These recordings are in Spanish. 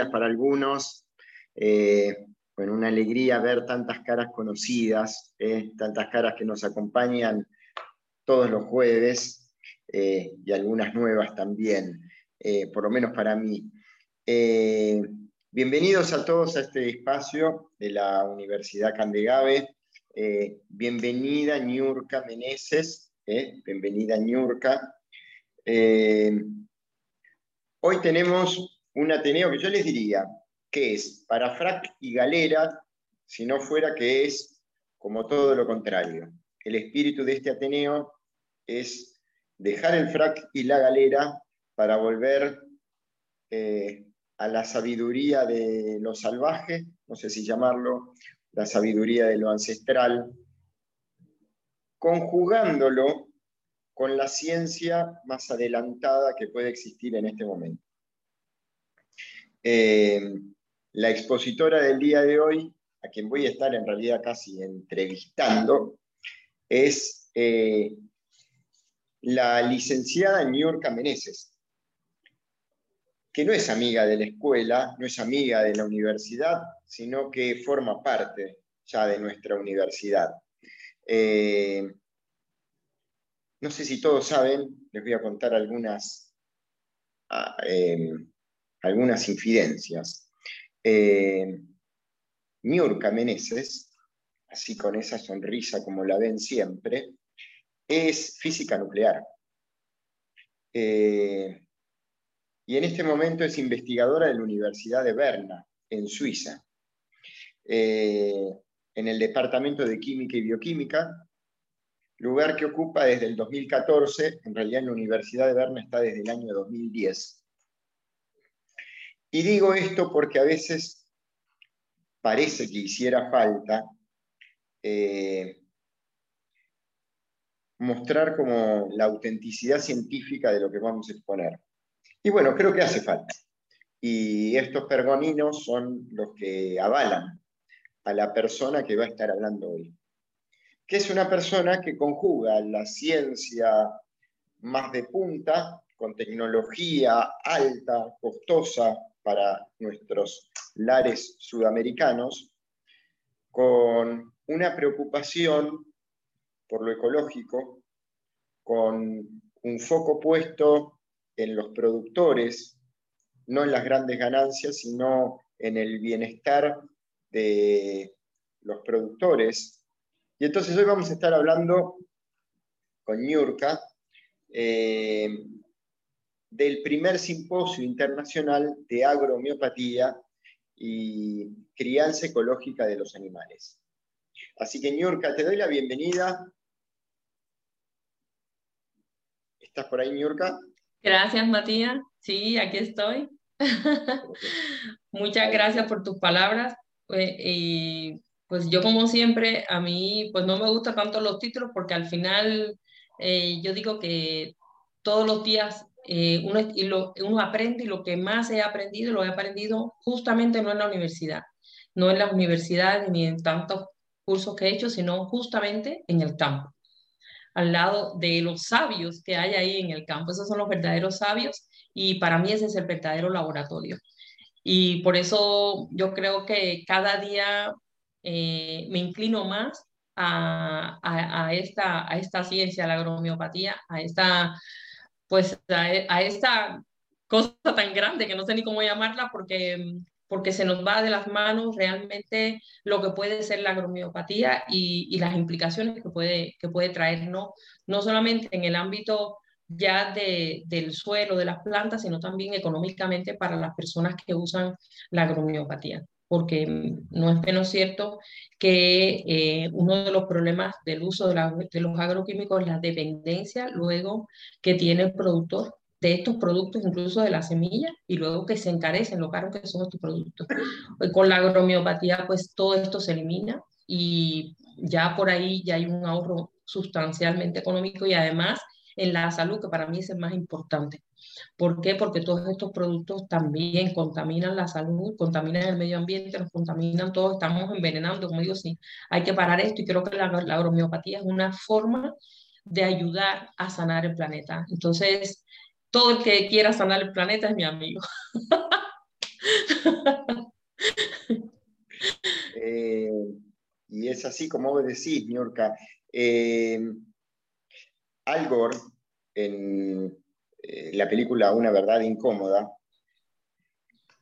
para algunos. Eh, bueno, una alegría ver tantas caras conocidas, eh, tantas caras que nos acompañan todos los jueves eh, y algunas nuevas también, por lo menos para mí. bienvenidos a todos a este espacio de la Universidad Candegave. bienvenida Ñurka Meneses, bienvenida. Eh, hoy tenemos un Ateneo que yo les diría que es para frac y galera, si no fuera que es como todo lo contrario. El espíritu de este Ateneo es dejar el frac y la galera para volver eh, a la sabiduría de lo salvaje, no sé si llamarlo, la sabiduría de lo ancestral, conjugándolo con la ciencia más adelantada que puede existir en este momento. Eh, la expositora del día de hoy, a quien voy a estar en realidad casi entrevistando, es eh, la licenciada York Meneses, que no es amiga de la escuela, no es amiga de la universidad, sino que forma parte ya de nuestra universidad. Eh, no sé si todos saben, les voy a contar algunas, ah, algunas infidencias. Eh, Niurka Meneses, así con esa sonrisa como la ven siempre, es física nuclear. Eh, y en este momento es investigadora de la Universidad de Berna, en Suiza, eh, en el Departamento de Química y Bioquímica, lugar que ocupa desde el 2014, en realidad en la Universidad de Berna está desde el año 2010. Y digo esto porque a veces parece que hiciera falta eh, mostrar como la autenticidad científica de lo que vamos a exponer. Y bueno, creo que hace falta. Y estos pergoninos son los que avalan a la persona que va a estar hablando hoy que es una persona que conjuga la ciencia más de punta con tecnología alta, costosa para nuestros lares sudamericanos, con una preocupación por lo ecológico, con un foco puesto en los productores, no en las grandes ganancias, sino en el bienestar de los productores. Y entonces hoy vamos a estar hablando con Ñurka eh, del primer simposio internacional de agrohomeopatía y crianza ecológica de los animales. Así que Ñurka, te doy la bienvenida. ¿Estás por ahí, Ñurka? Gracias, Matías. Sí, aquí estoy. Muchas gracias por tus palabras. Eh, y pues yo como siempre, a mí pues no me gustan tanto los títulos porque al final eh, yo digo que todos los días eh, uno, lo, aprende y lo que más he aprendido lo he aprendido justamente no en la universidad, no en la universidad ni en tantos cursos que he hecho, sino justamente en el campo, al lado de los sabios que hay ahí en el campo. Esos son los verdaderos sabios y para mí ese es el verdadero laboratorio. Y por eso yo creo que cada día eh, me inclino más a, esta, a esta ciencia, la agromiopatía, a esta, pues, a, esta cosa tan grande que no sé ni cómo llamarla porque, porque se nos va de las manos realmente lo que puede ser la agromiopatía y, y las implicaciones que puede, que puede traer, no, solamente en el ámbito ya de, del suelo, de las plantas, sino también económicamente para las personas que usan la agromiopatía porque no es menos cierto que eh, uno de los problemas del uso de, los agroquímicos es la dependencia luego que tiene el productor de estos productos, incluso de la semilla, y luego que se encarecen lo caro que son estos productos. Con la agromiopatía, pues todo esto se elimina y ya por ahí ya hay un ahorro sustancialmente económico y además en la salud, que para mí es el más importante. ¿Por qué? Porque todos estos productos también contaminan la salud, contaminan el medio ambiente, nos contaminan todo, estamos envenenando, como digo, sí, hay que parar esto y creo que la, la agromiopatía es una forma de ayudar a sanar el planeta. Entonces, todo el que quiera sanar el planeta es mi amigo. Eh, y es así como vos decís, Niurka. Eh, Al Gore, en eh, la película Una verdad incómoda,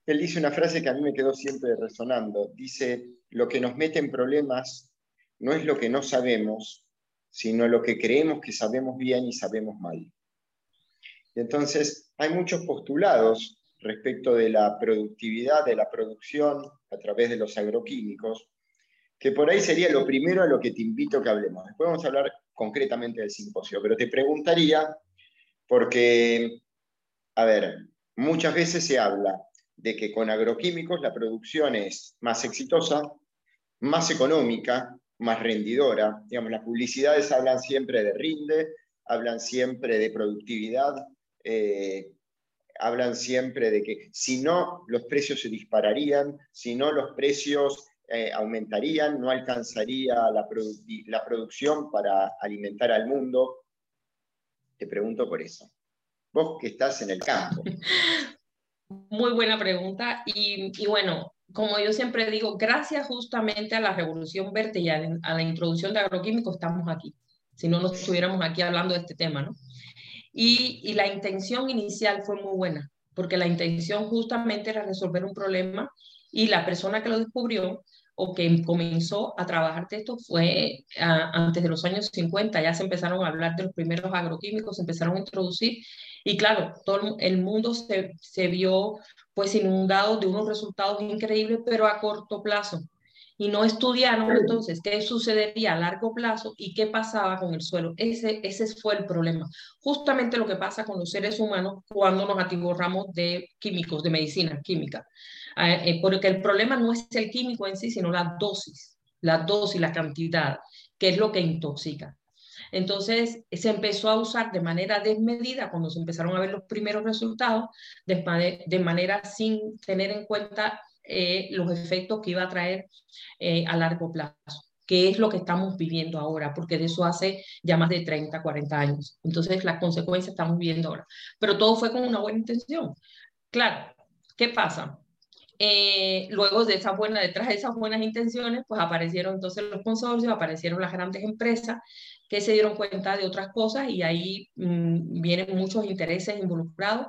él dice una frase que a mí me quedó siempre resonando. Dice, lo que nos mete en problemas no es lo que no sabemos, sino lo que creemos que sabemos bien y sabemos mal. Entonces, hay muchos postulados respecto de la productividad, de la producción a través de los agroquímicos, que por ahí sería lo primero a lo que te invito que hablemos. Después vamos a hablar concretamente del simposio, pero te preguntaría, porque, a ver, muchas veces se habla de que con agroquímicos la producción es más exitosa, más económica, más rendidora. Digamos, las publicidades hablan siempre de rinde, hablan siempre de productividad, eh, hablan siempre de que si no, los precios se dispararían, si no, los precios eh, aumentarían, no alcanzaría la, la producción para alimentar al mundo. Te pregunto por eso. Vos que estás en el campo. Muy buena pregunta. Y, bueno, como yo siempre digo, gracias justamente a la revolución verde y a, la introducción de agroquímicos estamos aquí. Si no, no estuviéramos aquí hablando de este tema, ¿no? Y, la intención inicial fue muy buena, porque la intención justamente era resolver un problema y la persona que lo descubrió o que comenzó a trabajar de esto fue antes de los años 50, ya se empezaron a hablar de los primeros agroquímicos, se empezaron a introducir y claro, todo el mundo se, se vio pues inundado de unos resultados increíbles, pero a corto plazo. Y no estudiaron entonces qué sucedería a largo plazo y qué pasaba con el suelo. Ese, ese fue el problema. Justamente lo que pasa con los seres humanos cuando nos atiborramos de químicos, de medicina química. Ah, eh, porque el problema no es el químico en sí, sino la dosis, la dosis, la cantidad, que es lo que intoxica. Entonces se empezó a usar de manera desmedida cuando se empezaron a ver los primeros resultados, de, de manera sin tener en cuenta eh, los efectos que iba a traer eh, a largo plazo que es lo que estamos viviendo ahora, porque de eso hace ya más de 30, 40 años. Entonces, las consecuencias estamos viviendo ahora. Pero todo fue con una buena intención. Claro, ¿qué pasa? Eh, luego de esa buena, detrás de esas buenas intenciones, pues aparecieron entonces los consorcios, aparecieron las grandes empresas que se dieron cuenta de otras cosas y ahí mm, vienen muchos intereses involucrados.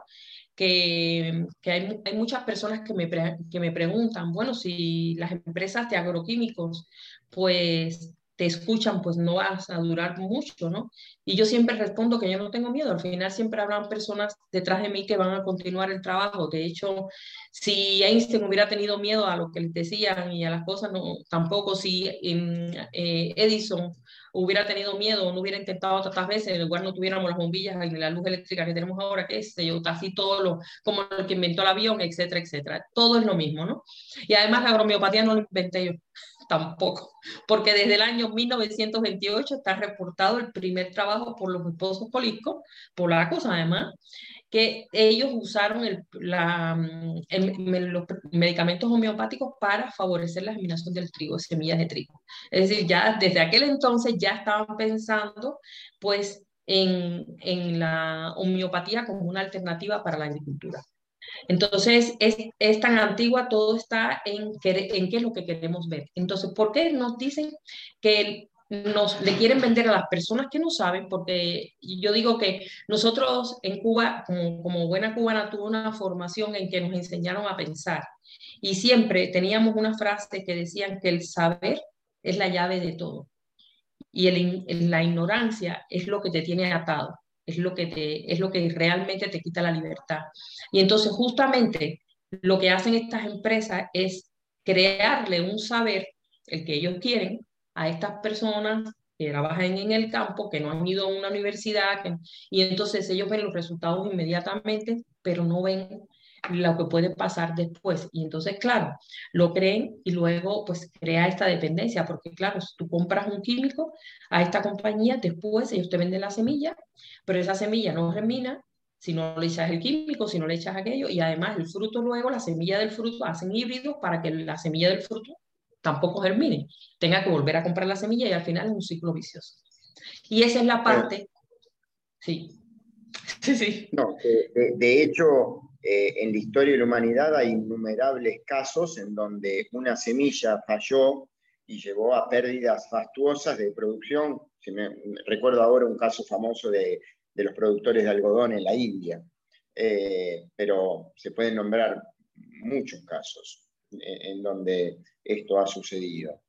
Que, hay, hay, muchas personas que me, que me preguntan, bueno, si las empresas de agroquímicos pues te escuchan, pues no vas a durar mucho, ¿no? Y yo siempre respondo que yo no tengo miedo, al final siempre habrán personas detrás de mí que van a continuar el trabajo. De hecho, si Einstein hubiera tenido miedo a lo que les decían y a las cosas, no, tampoco si eh, Edison hubiera tenido miedo no hubiera intentado tantas veces, en lugar no tuviéramos las bombillas y la luz eléctrica que tenemos ahora, que es yo, casi todo lo, como el que inventó el avión, etcétera, etcétera. Todo es lo mismo, ¿no? Y además la agromiopatía no lo inventé yo tampoco, porque desde el año 1928 está reportado el primer trabajo por los esposos políticos, polacos además, que ellos usaron el, la, los medicamentos homeopáticos para favorecer la germinación del trigo, semillas de trigo. Es decir, ya desde aquel entonces ya estaban pensando pues en, en la homeopatía como una alternativa para la agricultura. Entonces, es, es, tan antigua, todo está en, en qué es lo que queremos ver. Entonces, ¿por qué nos dicen que nos le quieren vender a las personas que no saben? Porque yo digo que nosotros en Cuba, como, buena cubana, tuve una formación en que nos enseñaron a pensar. Y siempre teníamos una frase que decían que el saber es la llave de todo. Y la ignorancia es lo que te tiene atado es lo que, te, es lo que realmente te quita la libertad. Y entonces justamente lo que hacen estas empresas es crearle un saber, el que ellos quieren, a estas personas que trabajan en el campo, que no han ido a una universidad, y entonces ellos ven los resultados inmediatamente, pero no ven lo que puede pasar después. Y entonces, claro, lo creen y luego pues crea esta dependencia, porque claro, si tú compras un químico a esta compañía, después ellos te venden la semilla, pero esa semilla no germina si no le echas el químico, si no le echas aquello, y además el fruto luego, la semilla del fruto, hacen híbridos para que la semilla del fruto tampoco germine, tenga que volver a comprar la semilla y al final es un ciclo vicioso. Y esa es la parte, sí. Sí, sí. No, de, hecho, eh, en la historia de la humanidad hay innumerables casos en donde una semilla falló y llevó a pérdidas fastuosas de producción. recuerdo ahora un caso famoso de, los productores de algodón en la India, eh, pero se pueden nombrar muchos casos en, donde esto ha sucedido.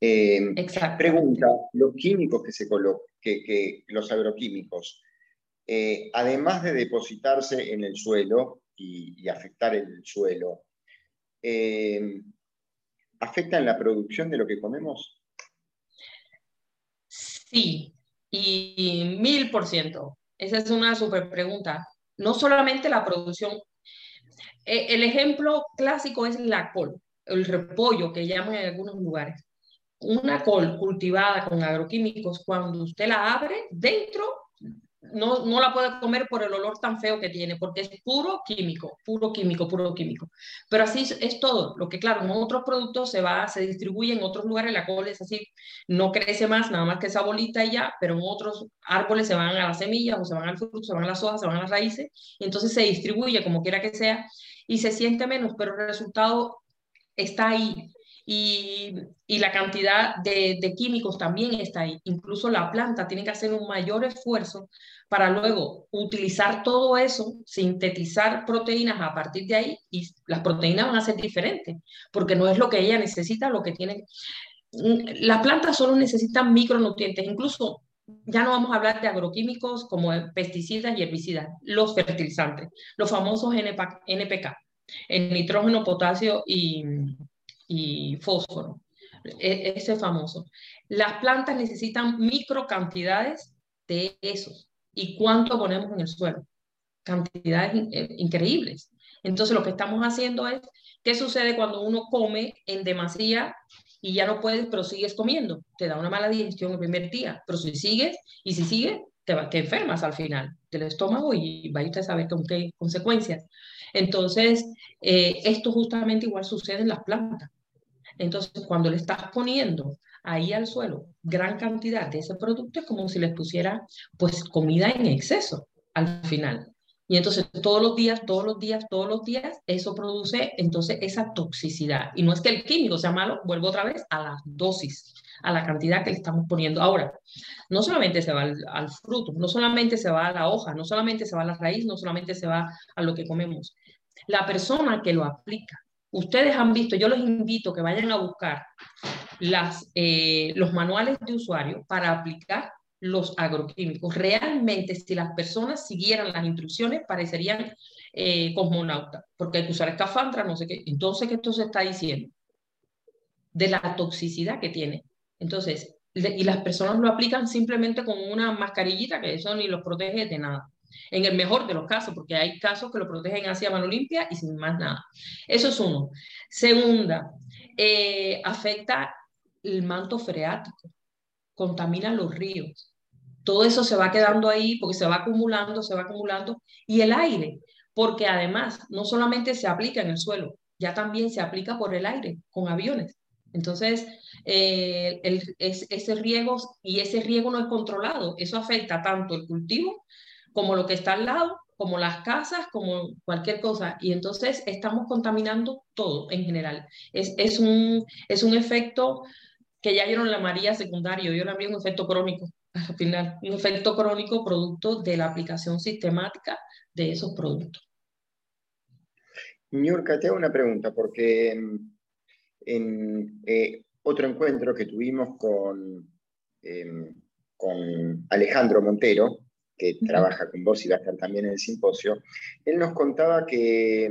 Eh, pregunta, los químicos que se colocan, que, los agroquímicos, eh, además de depositarse en el suelo y, afectar el suelo, eh, ¿afectan la producción de lo que comemos? Sí, y mil por ciento. Esa es una super pregunta. No solamente la producción. Eh, el ejemplo clásico es la col, el repollo que llaman en algunos lugares. Una col cultivada con agroquímicos, cuando usted la abre, dentro no, no la puede comer por el olor tan feo que tiene, porque es puro químico, puro químico, puro químico. Pero así es, todo. Lo que, claro, en otros productos se va, se distribuye en otros lugares, la col es así, no crece más, nada más que esa bolita y ya, pero en otros árboles se van a las semillas, o se van al fruto, se van a las hojas, se van a las raíces, entonces se distribuye como quiera que sea, y se siente menos, pero el resultado está ahí y, la cantidad de, químicos también está ahí. Incluso la planta tiene que hacer un mayor esfuerzo para luego utilizar todo eso, sintetizar proteínas a partir de ahí y las proteínas van a ser diferentes, porque no es lo que ella necesita, lo que tiene. Las plantas solo necesitan micronutrientes, incluso ya no vamos a hablar de agroquímicos como pesticidas y herbicidas, los fertilizantes, los famosos NPK, el nitrógeno, potasio y, y fósforo, e, ese famoso. Las plantas necesitan micro cantidades de esos. ¿Y cuánto ponemos en el suelo? Cantidades eh, increíbles. Entonces lo que estamos haciendo es, ¿qué sucede cuando uno come en demasía y ya no puedes, pero sigues comiendo? Te da una mala digestión el primer día, pero si sigues, y si sigues, te, te enfermas al final del estómago y vais a saber con qué consecuencias. Entonces, eh, esto justamente igual sucede en las plantas. Entonces, cuando le estás poniendo ahí al suelo gran cantidad de ese producto, es como si les pusiera pues comida en exceso al final. Y entonces todos los días, todos los días, todos los días, eso produce entonces esa toxicidad. Y no es que el químico sea malo, vuelvo otra vez a la dosis, a la cantidad que le estamos poniendo. Ahora, no solamente se va al, al, fruto, no solamente se va a la hoja, no solamente se va a la raíz, no solamente se va a lo que comemos. La persona que lo aplica Ustedes han visto, yo los invito que vayan a buscar eh, los manuales de usuario para aplicar los agroquímicos. Realmente, si las personas siguieran las instrucciones, parecerían eh, cosmonautas, porque hay que usar escafandra, no sé qué. Entonces, ¿qué esto se está diciendo? De la toxicidad que tiene. Entonces, y las personas lo aplican simplemente con una mascarillita, que eso ni los protege de nada en el mejor de los casos, porque hay casos que lo protegen hacia mano limpia y sin más nada. Eso es uno. Segunda, eh, afecta el manto freático, contamina los ríos. Todo eso se va quedando ahí porque se va acumulando, se va acumulando. Y el aire, porque además no solamente se aplica en el suelo, ya también se aplica por el aire con aviones. Entonces, eh, ese riego y ese riego no es controlado. Eso afecta tanto el cultivo como lo que está al lado, como las casas, como cualquier cosa. Y entonces estamos contaminando todo en general. Es, es, un, es un efecto que ya vieron la María secundario, yo la vi un efecto crónico al final, un efecto crónico producto de la aplicación sistemática de esos productos. Niurka, te hago una pregunta, porque en, eh, otro encuentro que tuvimos con, em, con Alejandro Montero, que trabaja con vos y va a estar también en el simposio, él nos contaba que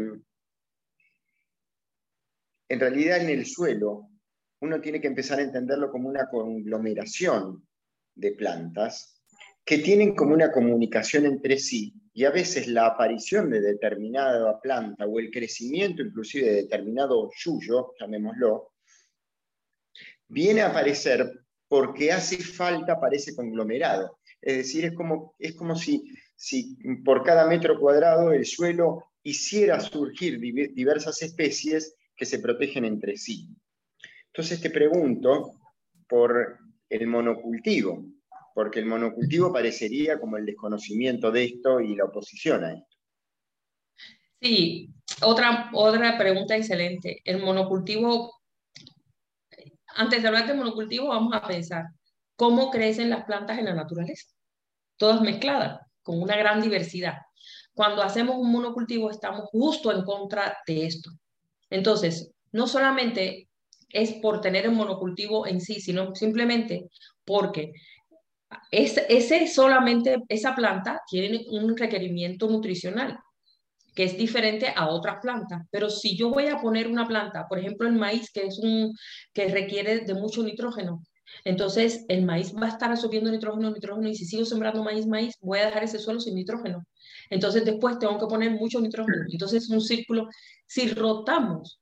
en realidad en el suelo uno tiene que empezar a entenderlo como una conglomeración de plantas que tienen como una comunicación entre sí y a veces la aparición de determinada planta o el crecimiento inclusive de determinado yuyo, llamémoslo, viene a aparecer porque hace falta para ese conglomerado. Es decir, es como, es como si, si por cada metro cuadrado el suelo hiciera surgir diversas especies que se protegen entre sí. Entonces te pregunto por el monocultivo. porque el monocultivo parecería como el desconocimiento de esto y la oposición a esto. Sí, otra, otra pregunta excelente. El monocultivo, antes de hablar de monocultivo, vamos a pensar, ¿cómo crecen las plantas en la naturaleza? Todas mezcladas, con una gran diversidad. Cuando hacemos un monocultivo estamos justo en contra de esto. Entonces, no solamente es por tener el monocultivo en sí, sino simplemente porque ese solamente, esa planta tiene un requerimiento nutricional que es diferente a otras plantas. Pero si yo voy a poner una planta, por ejemplo el maíz, que es un que requiere de mucho nitrógeno, entonces el maíz va a estar absorbiendo nitrógeno, nitrógeno, y si sigo sembrando maíz, maíz, voy a dejar ese suelo sin nitrógeno. Entonces después tengo que poner mucho nitrógeno. Entonces es un círculo. Si rotamos,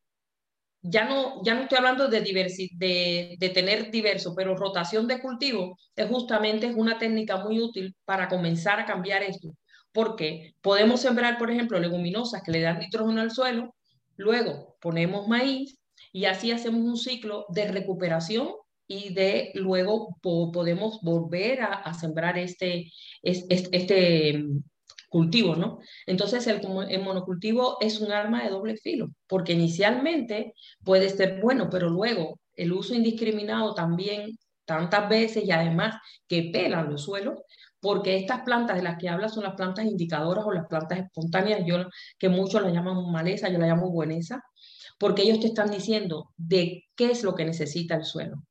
ya no, ya no estoy hablando de, de, de tener diverso, pero rotación de cultivo es justamente es una técnica muy útil para comenzar a cambiar esto. Porque podemos sembrar, por ejemplo, leguminosas que le dan nitrógeno al suelo, luego ponemos maíz y así hacemos un ciclo de recuperación y de luego podemos volver a, sembrar este, este, este, cultivo, ¿no? Entonces el, monocultivo es un arma de doble filo, porque inicialmente puede ser bueno, pero luego el uso indiscriminado también tantas veces y además que pelan los suelos, porque estas plantas de las que hablas son las plantas indicadoras o las plantas espontáneas, yo, que muchos las llaman maleza, yo la llamo bueneza, porque ellos te están diciendo de qué es lo que necesita el suelo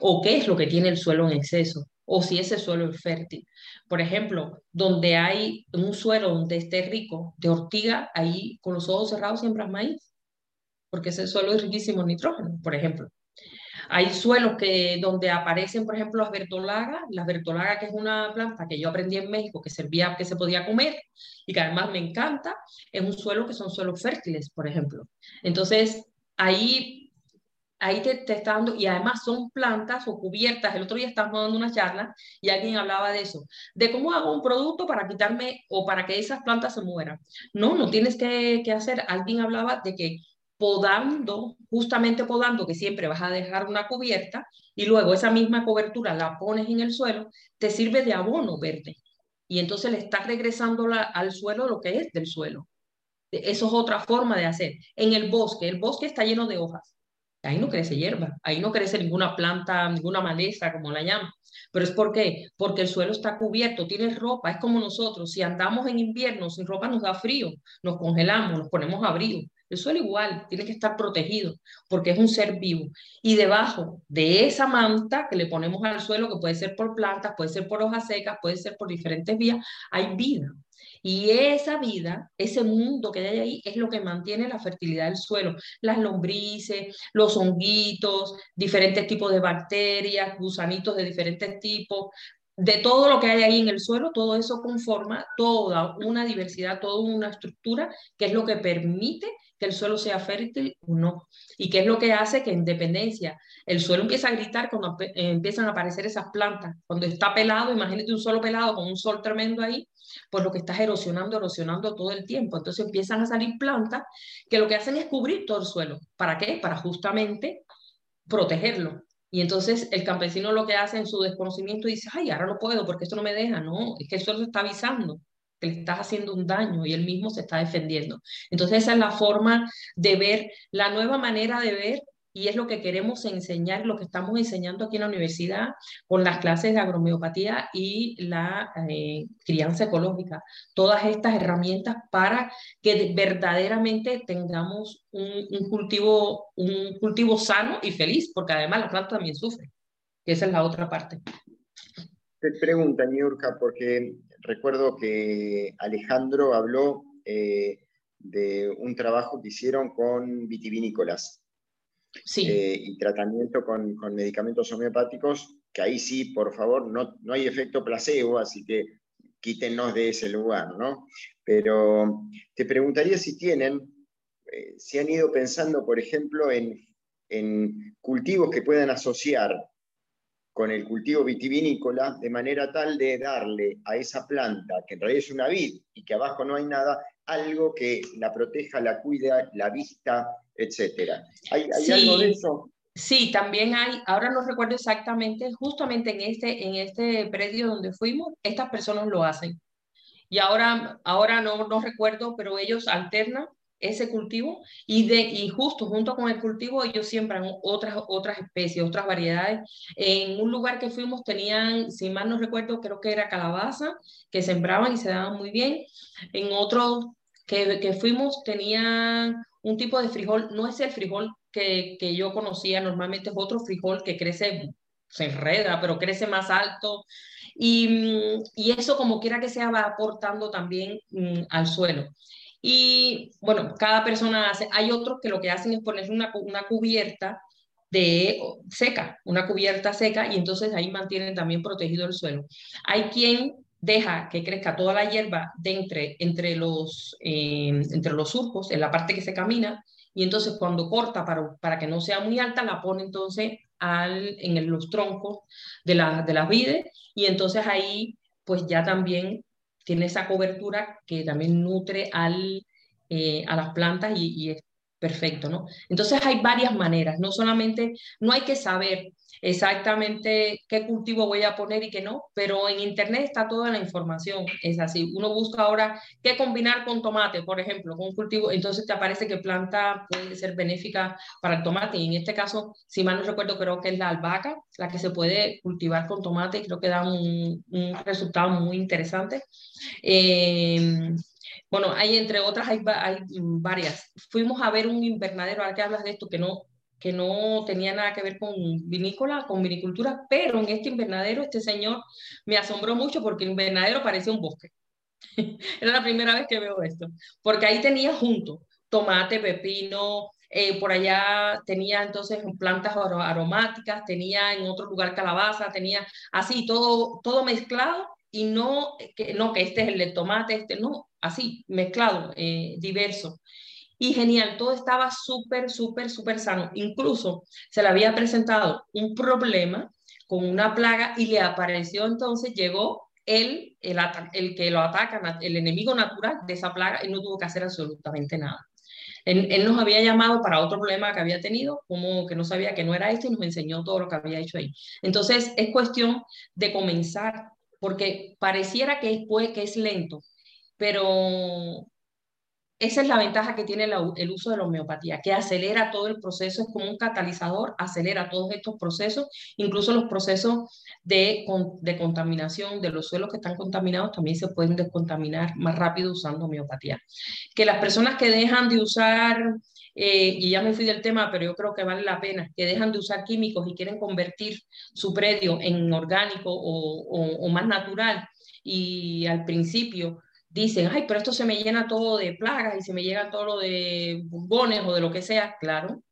o qué es lo que tiene el suelo en exceso o si ese suelo es fértil. Por ejemplo, donde hay un suelo donde esté rico de ortiga, ahí con los ojos cerrados siembras maíz, porque ese suelo es riquísimo en nitrógeno, por ejemplo. Hay suelos que, donde aparecen, por ejemplo, las bertolagas, las bertolagas que es una planta que yo aprendí en México que servía, que se podía comer y que además me encanta, es un suelo que son suelos fértiles, por ejemplo. Entonces, ahí ahí te, te, está dando, y además son plantas o cubiertas. El otro día estábamos dando una charla y alguien hablaba de eso, de cómo hago un producto para quitarme o para que esas plantas se mueran. No, no tienes que, que hacer. Alguien hablaba de que podando, justamente podando, que siempre vas a dejar una cubierta y luego esa misma cobertura la pones en el suelo, te sirve de abono verde. Y entonces le estás regresando al suelo lo que es del suelo. Eso es otra forma de hacer. En el bosque, el bosque está lleno de hojas ahí no crece hierba, ahí no crece ninguna planta, ninguna maleza, como la llaman. Pero es por qué? Porque el suelo está cubierto, tiene ropa, es como nosotros. Si andamos en invierno sin ropa nos da frío, nos congelamos, nos ponemos abrigo. El suelo igual, tiene que estar protegido porque es un ser vivo. Y debajo de esa manta que le ponemos al suelo, que puede ser por plantas, puede ser por hojas secas, puede ser por diferentes vías, hay vida. Y esa vida, ese mundo que hay ahí, es lo que mantiene la fertilidad del suelo. Las lombrices, los honguitos, diferentes tipos de bacterias, gusanitos de diferentes tipos, de todo lo que hay ahí en el suelo, todo eso conforma toda una diversidad, toda una estructura que es lo que permite que el suelo sea fértil o no. Y que es lo que hace que en dependencia el suelo empieza a gritar cuando empiezan a aparecer esas plantas. Cuando está pelado, imagínate un suelo pelado con un sol tremendo ahí, pues lo que estás erosionando, erosionando todo el tiempo. Entonces empiezan a salir plantas que lo que hacen es cubrir todo el suelo. ¿Para qué? Para justamente protegerlo. Y entonces el campesino lo que hace en su desconocimiento dice, ay, ahora no puedo porque esto no me deja. No, es que el suelo está avisando que le estás haciendo un daño y él mismo se está defendiendo. Entonces esa es la forma de ver, la nueva manera de ver y es lo que queremos enseñar, lo que estamos enseñando aquí en la universidad con las clases de agromeopatía y la eh, crianza ecológica. Todas estas herramientas para que verdaderamente tengamos un, cultivo, un cultivo sano y feliz, porque además la planta también sufre, que esa es la otra parte. Te pregunta, Niurka, porque recuerdo que Alejandro habló eh, de un trabajo que hicieron con vitivinícolas eh, y tratamiento con, medicamentos homeopáticos, que ahí sí, por favor, no, no hay efecto placebo, así que quítenos de ese lugar, ¿no? Pero te preguntaría si tienen, eh, si han ido pensando, por ejemplo, en, en cultivos que puedan asociar con el cultivo vitivinícola, de manera tal de darle a esa planta, que en realidad es una vid y que abajo no hay nada, algo que la proteja, la cuida, la vista, etcétera. ¿Hay, algo de eso? Sí, también hay, ahora no recuerdo exactamente, justamente en este, en este predio donde fuimos, estas personas lo hacen. Y ahora, ahora no, no recuerdo, pero ellos alternan ese cultivo y, de, y justo junto con el cultivo ellos siembran otras, otras especies, otras variedades. En un lugar que fuimos tenían, si mal no recuerdo, creo que era calabaza, que sembraban y se daban muy bien. En otro que, que fuimos tenían un tipo de frijol, no es el frijol que, que yo conocía, normalmente es otro frijol que crece, se enreda, pero crece más alto. Y, y eso como quiera que sea va aportando también mm, al suelo. Y bueno, cada persona hace, hay otros que lo que hacen es poner una, una cubierta de seca, una cubierta seca y entonces ahí mantienen también protegido el suelo. Hay quien deja que crezca toda la hierba de entre, los, eh, entre los surcos, en la parte que se camina, y entonces cuando corta para, para que no sea muy alta, la pone entonces al, en los troncos de, la, de las vides, y entonces ahí pues ya también tiene esa cobertura que también nutre al, eh, a las plantas y, y, es perfecto, ¿no? Entonces hay varias maneras, no solamente, no hay que saber exactamente qué cultivo voy a poner y qué no, pero en internet está toda la información, es así. Uno busca ahora qué combinar con tomate, por ejemplo, con un cultivo, entonces te aparece qué planta puede ser benéfica para el tomate. Y en este caso, si mal no recuerdo, creo que es la albahaca, la que se puede cultivar con tomate y creo que da un, un resultado muy interesante. Eh, bueno, hay entre otras, hay, hay, varias. Fuimos a ver un invernadero, ahora que hablas de esto, que no, que no tenía nada que ver con vinícola, con vinicultura, pero en este invernadero este señor me asombró mucho porque el invernadero parecía un bosque. Era la primera vez que veo esto, porque ahí tenía junto tomate, pepino, eh, por allá tenía entonces plantas aromáticas, tenía en otro lugar calabaza, tenía así todo, todo mezclado y no que, no que este es el de tomate, este no, así mezclado, eh, diverso y genial, todo estaba súper, súper, súper sano. Incluso se le había presentado un problema con una plaga y le apareció entonces, llegó él, el, el que lo ataca, el enemigo natural de esa plaga, y no tuvo que hacer absolutamente nada. Él, él, nos había llamado para otro problema que había tenido, como que no sabía que no era este y nos enseñó todo lo que había hecho ahí. Entonces, es cuestión de comenzar, porque pareciera que es, que es lento, pero esa es la ventaja que tiene el uso de la homeopatía, que acelera todo el proceso, es como un catalizador, acelera todos estos procesos, incluso los procesos de, de contaminación de los suelos que están contaminados también se pueden descontaminar más rápido usando homeopatía. Que las personas que dejan de usar, eh, y ya me fui del tema, pero yo creo que vale la pena, que dejan de usar químicos y quieren convertir su predio en orgánico o, más natural, y al principio dicen, ay, pero esto se me llena todo de plagas y se me llega todo lo de burbones o de lo que sea. Claro,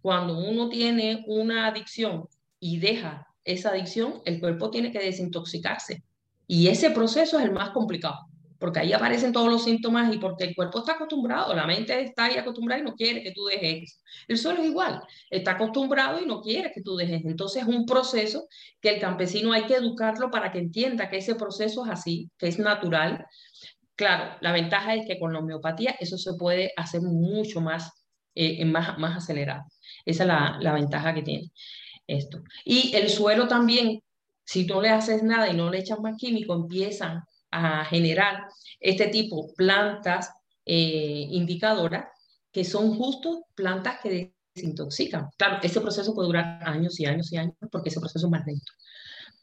cuando uno tiene una adicción y deja esa adicción, el cuerpo tiene que desintoxicarse. Y ese proceso es el más complicado, porque ahí aparecen todos los síntomas y porque el cuerpo está acostumbrado, la mente está ahí acostumbrada y no quiere que tú dejes eso. El suelo es igual, está acostumbrado y no quiere que tú dejes. Entonces es un proceso que el campesino hay que educarlo para que entienda que ese proceso es así, que es natural, Claro, la ventaja es que con la homeopatía eso se puede hacer mucho más, eh, más, más acelerado. Esa es la, la, ventaja que tiene esto. Y el suelo también, si no le haces nada y no le echas más químico, empiezan a generar este tipo plantas eh, indicadoras que son justo plantas que desintoxican. Claro, ese proceso puede durar años y años y años porque ese proceso es más lento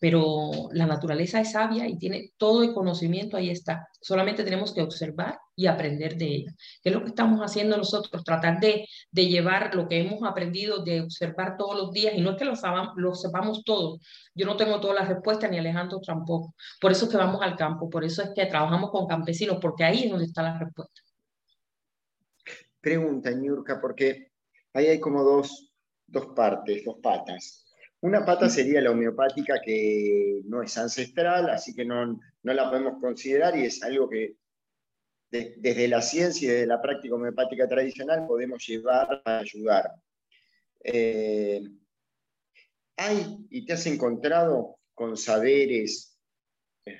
pero la naturaleza es sabia y tiene todo el conocimiento, ahí está. Solamente tenemos que observar y aprender de ella. ¿Qué es lo que estamos haciendo nosotros? Tratar de, de llevar lo que hemos aprendido, de observar todos los días, y no es que lo, sabamos, lo sepamos todo. Yo no tengo todas las respuestas, ni Alejandro tampoco. Por eso es que vamos al campo, por eso es que trabajamos con campesinos, porque ahí es donde está la respuesta. Pregunta, Niurka, porque ahí hay como dos, dos partes, dos patas. Una pata sería la homeopática que no es ancestral, así que no, no la podemos considerar y es algo que de, desde la ciencia y desde la práctica homeopática tradicional podemos llevar a ayudar. Eh, ¿Hay y te has encontrado con saberes eh,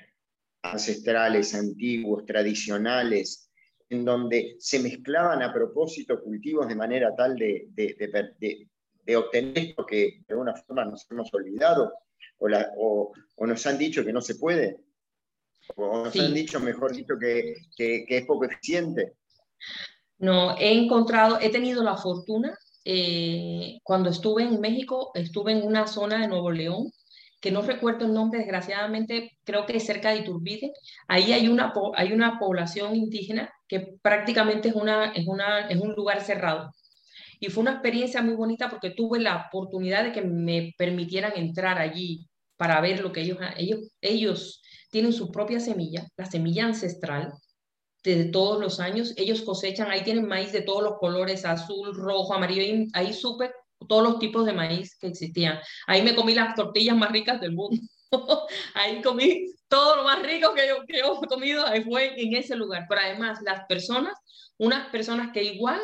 ancestrales, antiguos, tradicionales, en donde se mezclaban a propósito cultivos de manera tal de, de, de obtener esto que de alguna forma nos hemos olvidado o, nos han dicho que no se puede, o nos han dicho, mejor dicho, que, que, es poco eficiente. No, he encontrado, he tenido la fortuna, eh, cuando estuve en México, estuve en una zona de Nuevo León, que no recuerdo el nombre, desgraciadamente, creo que es cerca de Iturbide. Ahí hay una, hay una población indígena que prácticamente es, una, es, una, es un lugar cerrado. Y fue una experiencia muy bonita porque tuve la oportunidad de que me permitieran entrar allí para ver lo que ellos, ellos, ellos tienen su propia semilla, la semilla ancestral, de todos los años. Ellos cosechan, ahí tienen maíz de todos los colores, azul, rojo, amarillo, ahí supe todos los tipos de maíz que existían. Ahí me comí las tortillas más ricas del mundo. ahí comí todo lo más rico que yo, que yo he comido, ahí fue en ese lugar. Pero además, las personas, unas personas que igual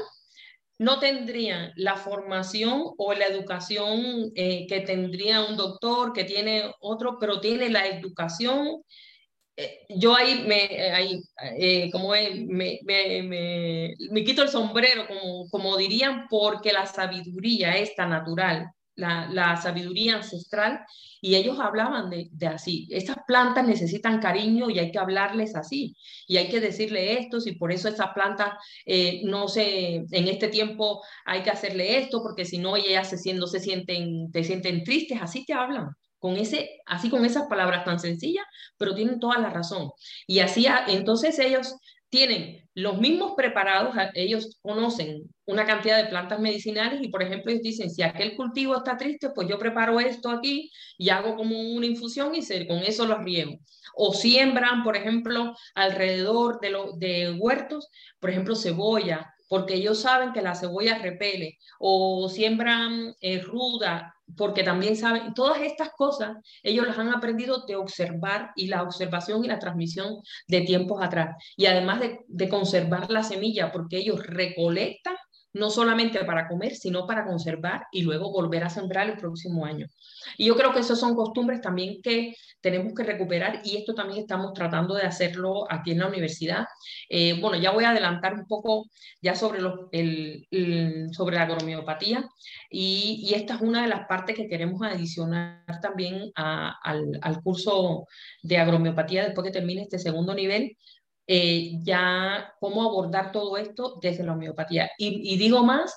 no tendrían la formación o la educación eh, que tendría un doctor, que tiene otro, pero tiene la educación. Eh, yo ahí me, eh, como me, me, me, quito el sombrero, como, como dirían, porque la sabiduría esta natural la, sabiduría ancestral, y ellos hablaban de, así, estas plantas necesitan cariño y hay que hablarles así, y hay que decirle esto, y por eso esas plantas eh, no se, en este tiempo hay que hacerle esto, porque si no ellas se, se sienten, te sienten tristes, así te hablan. Con ese, así con esas palabras tan sencillas, pero tienen toda la razón. Y así, entonces ellos tienen los mismos preparados, ellos conocen una cantidad de plantas medicinales y, por ejemplo, ellos dicen, si aquel cultivo está triste, pues yo preparo esto aquí y hago como una infusión y con eso los riego. O siembran, por ejemplo, alrededor de, los de huertos, por ejemplo, cebolla, porque ellos saben que la cebolla repele, o siembran eh, ruda, porque también saben, todas estas cosas ellos las han aprendido de observar y la observación y la transmisión de tiempos atrás. Y además de, de conservar la semilla, porque ellos recolectan no solamente para comer, sino para conservar y luego volver a sembrar el próximo año. Y yo creo que esas son costumbres también que tenemos que recuperar y esto también estamos tratando de hacerlo aquí en la universidad. Eh, bueno, ya voy a adelantar un poco ya sobre, el, sobre la agromiopatía y, esta es una de las partes que queremos adicionar también al, al curso de agromiopatía después que termine este segundo nivel, eh, ya cómo abordar todo esto desde la homeopatía. Y, digo más,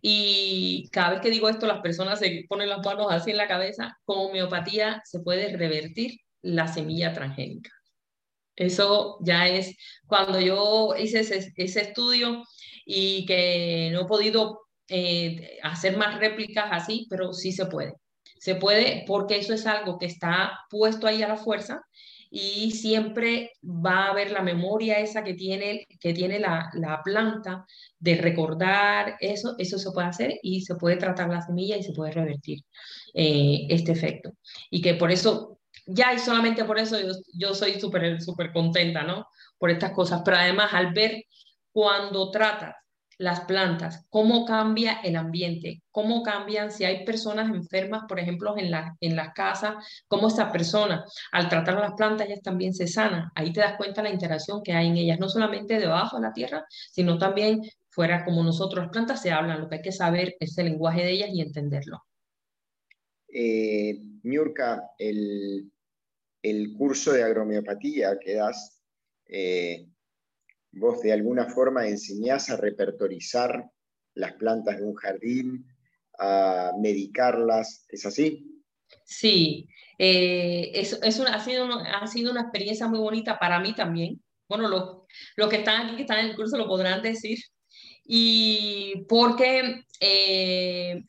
y cada vez que digo esto, las personas se ponen las manos así en la cabeza, con homeopatía se puede revertir la semilla transgénica. Eso ya es cuando yo hice ese, estudio y que no he podido eh, hacer más réplicas así, pero sí se puede. Se puede porque eso es algo que está puesto ahí a la fuerza y siempre va a haber la memoria esa que tiene, que tiene la, la, planta de recordar eso, eso se puede hacer y se puede tratar la semilla y se puede revertir eh, este efecto. Y que por eso, ya y solamente por eso yo, yo soy súper súper contenta, ¿no? Por estas cosas, pero además al ver cuando tratas las plantas, cómo cambia el ambiente, cómo cambian si hay personas enfermas, por ejemplo, en la, en las casas, cómo esa persona, al tratar las plantas, ellas también se sana. Ahí te das cuenta la interacción que hay en ellas, no solamente debajo de la tierra, sino también fuera como nosotros. Las plantas se hablan, lo que hay que saber es el lenguaje de ellas y entenderlo. Eh, el, el, curso de agromiopatía que das, eh, vos de alguna forma enseñás a repertorizar las plantas de un jardín, a medicarlas, ¿es así? Sí, eh, es, ha, sido una, ha sido una experiencia muy bonita para mí también. Bueno, los lo que están aquí, que están en el curso, lo podrán decir. Y porque eh,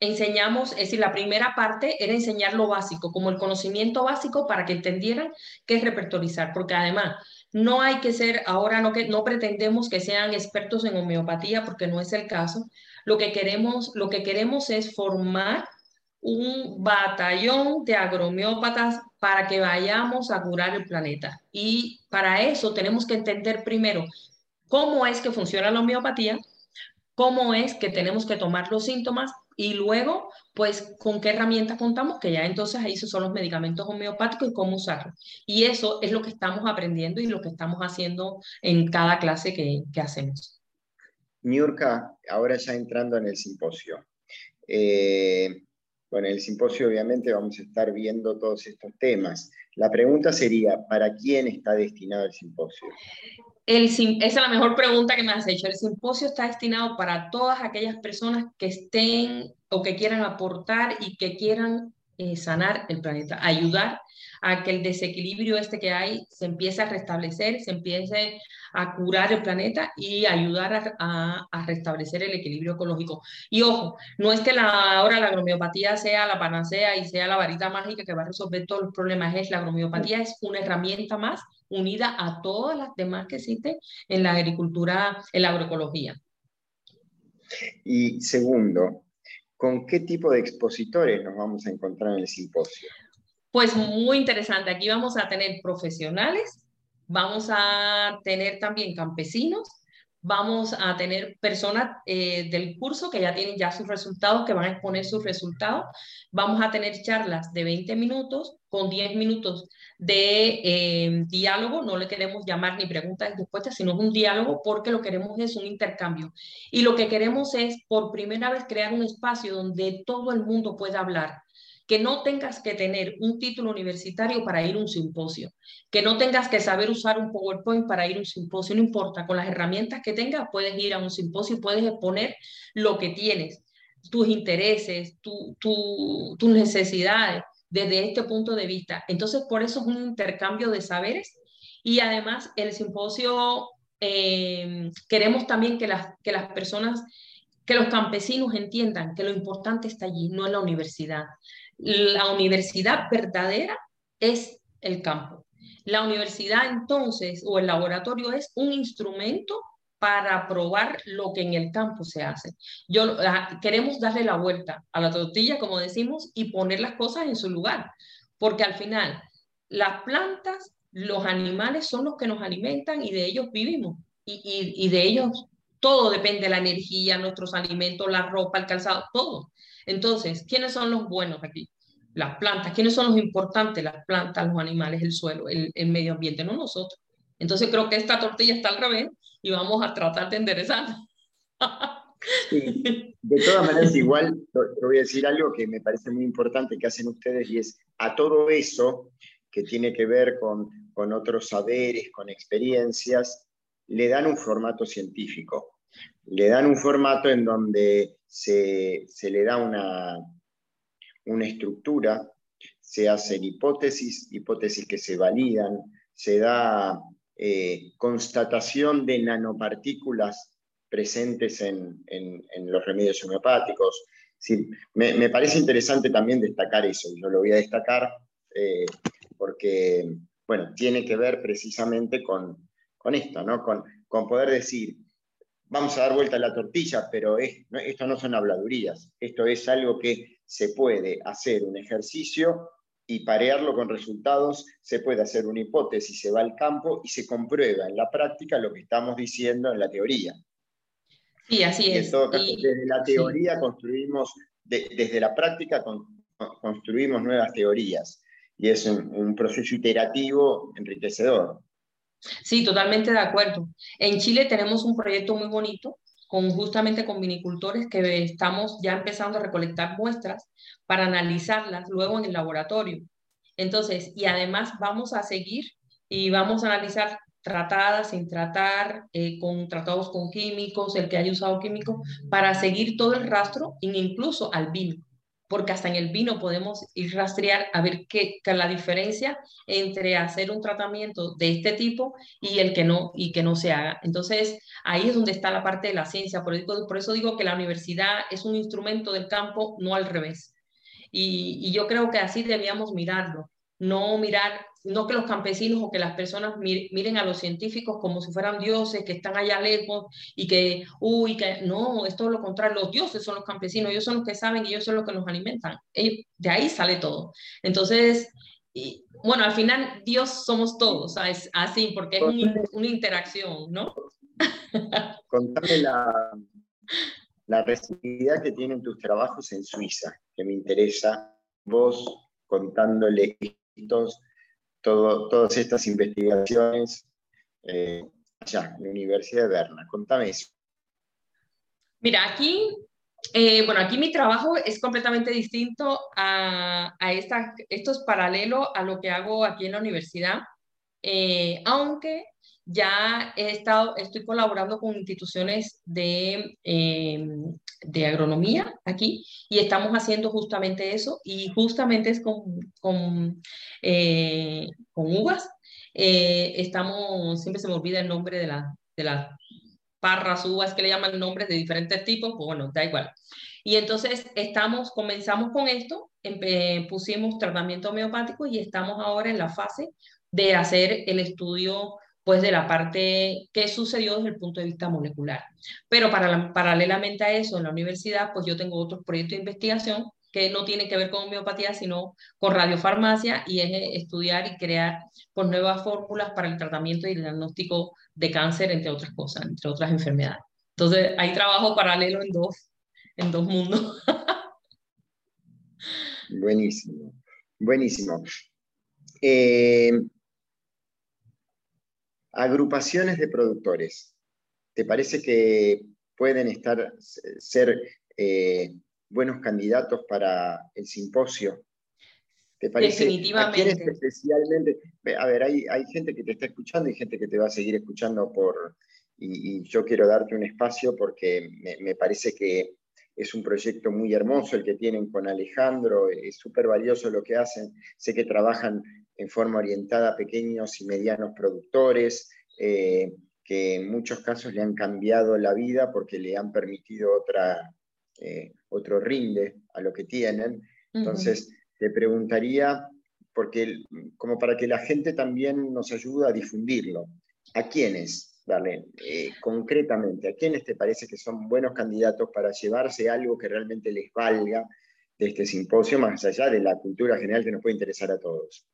enseñamos, es decir, la primera parte era enseñar lo básico, como el conocimiento básico para que entendieran qué es repertorizar, porque además no hay que ser, ahora no, que, no pretendemos que sean expertos en homeopatía porque no es el caso. Lo que queremos, lo que queremos es formar un batallón de agromiópatas para que vayamos a curar el planeta. Y para eso tenemos que entender primero cómo es que funciona la homeopatía, cómo es que tenemos que tomar los síntomas y luego, pues, con qué herramientas contamos, que ya entonces ahí son los medicamentos homeopáticos y cómo usarlos. Y eso es lo que estamos aprendiendo y lo que estamos haciendo en cada clase que, que hacemos. Niurka, ahora ya entrando en el simposio, Eh, bueno, en el simposio obviamente vamos a estar viendo todos estos temas. La pregunta sería, ¿para quién está destinado el simposio? Esa es la mejor pregunta que me has hecho. El simposio está destinado para todas aquellas personas que estén o que quieran aportar y que quieran eh, sanar el planeta, ayudar a que el desequilibrio este que hay se empiece a restablecer, se empiece a curar el planeta y ayudar a, a, restablecer el equilibrio ecológico. Y ojo, no es que la, ahora la agromiopatía sea la panacea y sea la varita mágica que va a resolver todos los problemas, es la agromiopatía es una herramienta más unida a todas las demás que existen en la agricultura, en la agroecología. Y segundo, ¿con qué tipo de expositores nos vamos a encontrar en el simposio? Pues muy interesante. Aquí vamos a tener profesionales, vamos a tener también campesinos, vamos a tener personas eh, del curso que ya tienen ya sus resultados, que van a exponer sus resultados. Vamos a tener charlas de 20 minutos con 10 minutos de eh, diálogo. No le queremos llamar ni preguntas y respuestas, sino un diálogo porque lo que queremos es un intercambio. Y lo que queremos es, por primera vez, crear un espacio donde todo el mundo pueda hablar que no tengas que tener un título universitario para ir a un simposio, que no tengas que saber usar un PowerPoint para ir a un simposio, no importa, con las herramientas que tengas puedes ir a un simposio puedes exponer lo que tienes, tus intereses, tus necesidades desde este punto de vista. Entonces, por eso es un intercambio de saberes y además el simposio, eh, queremos también que las, que las personas que los campesinos entiendan que lo importante está allí, no en la universidad. La universidad verdadera es el campo. La universidad entonces o el laboratorio es un instrumento para probar lo que en el campo se hace. Yo, ah, queremos darle la vuelta a la tortilla, como decimos, y poner las cosas en su lugar, porque al final las plantas, los animales son los que nos alimentan y de ellos vivimos, y, y de ellos todo depende, la energía, nuestros alimentos, la ropa, el calzado, todo. Entonces, ¿quiénes son los buenos aquí? Las plantas. ¿Quiénes son los importantes? Las plantas, los animales, el suelo, el, medio ambiente, no nosotros. Entonces creo que esta tortilla está al revés y vamos a tratar de enderezarla. Sí. De todas maneras, igual te voy a decir algo que me parece muy importante que hacen ustedes y es a todo eso que tiene que ver con, con otros saberes, con experiencias, le dan un formato científico, le dan un formato en donde se, le da una, una estructura, se hacen hipótesis, hipótesis que se validan, se da eh, constatación de nanopartículas presentes en, los remedios homeopáticos. me, parece interesante también destacar eso, y yo lo voy a destacar eh, porque, bueno, tiene que ver precisamente con, con esto, ¿no? Con, con poder decir, vamos a dar vuelta a la tortilla, pero esto no son habladurías, esto es algo que se puede hacer un ejercicio y parearlo con resultados, se puede hacer una hipótesis, se va al campo y se comprueba en la práctica lo que estamos diciendo en la teoría. Sí, así es. desde la teoría construimos, desde la práctica construimos nuevas teorías y es un proceso iterativo enriquecedor. Sí, totalmente de acuerdo. En Chile tenemos un proyecto muy bonito con justamente con vinicultores que estamos ya empezando a recolectar muestras para analizarlas luego en el laboratorio. Entonces, y además vamos a seguir y vamos a analizar tratadas, sin tratar, eh, con tratados con químicos, el que haya usado químicos, para seguir todo el rastro, incluso al vino porque hasta en el vino podemos ir rastrear a ver qué, es la diferencia entre hacer un tratamiento de este tipo y el que no y que no se haga. Entonces, ahí es donde está la parte de la ciencia. Por eso, digo que la universidad es un instrumento del campo, no al revés. Y yo creo que así debíamos mirarlo no mirar, no que los campesinos o que las personas miren a los científicos como si fueran dioses que están allá lejos y que, uy, que no, es todo lo contrario, los dioses son los campesinos, ellos son los que saben y ellos son los que nos alimentan. de ahí sale todo. Entonces, y, bueno, al final Dios somos todos, es así, porque es una interacción, ¿no? Contame la, la que tienen tus trabajos en Suiza, que me interesa. Vos contándole todo, todas estas investigaciones eh, en la Universidad de Berna. Contame eso. Mira, aquí Eh, bueno, aquí mi trabajo es completamente distinto a, a esta, esto es paralelo a lo que hago aquí en la universidad, eh, aunque ya he estado, estoy colaborando con instituciones de, eh, de agronomía aquí y estamos haciendo justamente eso y justamente es con, con, con uvas. estamos, siempre se me olvida el nombre de la, de la parras, uvas que le llaman nombres de diferentes tipos, pues bueno, da igual. Y entonces estamos, comenzamos con esto, pusimos tratamiento homeopático y estamos ahora en la fase de hacer el estudio pues de la parte que sucedió desde el punto de vista molecular. Pero para paralelamente a eso, en la universidad, pues yo tengo otros proyectos de investigación que no tienen que ver con homeopatía, sino con radiofarmacia y es estudiar y crear pues, nuevas fórmulas para el tratamiento y el diagnóstico de cáncer, entre otras cosas, entre otras enfermedades. Entonces, hay trabajo paralelo en dos, en dos mundos. buenísimo, buenísimo. Eh, agrupaciones de productores. ¿Te parece que pueden estar, ser eh, buenos candidatos para el simposio? ¿Te parece? Definitivamente. ¿A especialmente? A ver, hay, hay, gente que te está escuchando y gente que te va a seguir escuchando por... Y, yo quiero darte un espacio porque me, parece que es un proyecto muy hermoso el que tienen con Alejandro, es súper valioso lo que hacen. Sé que trabajan en forma orientada a pequeños y medianos productores, eh, que en muchos casos le han cambiado la vida porque le han permitido otra, eh, otro rinde a lo que tienen. Entonces, te preguntaría, porque como para que la gente también nos ayude a difundirlo, ¿a quiénes, darle eh, concretamente, a quiénes te parece que son buenos candidatos para llevarse algo que realmente les valga de este simposio, más allá de la cultura general que nos puede interesar a todos?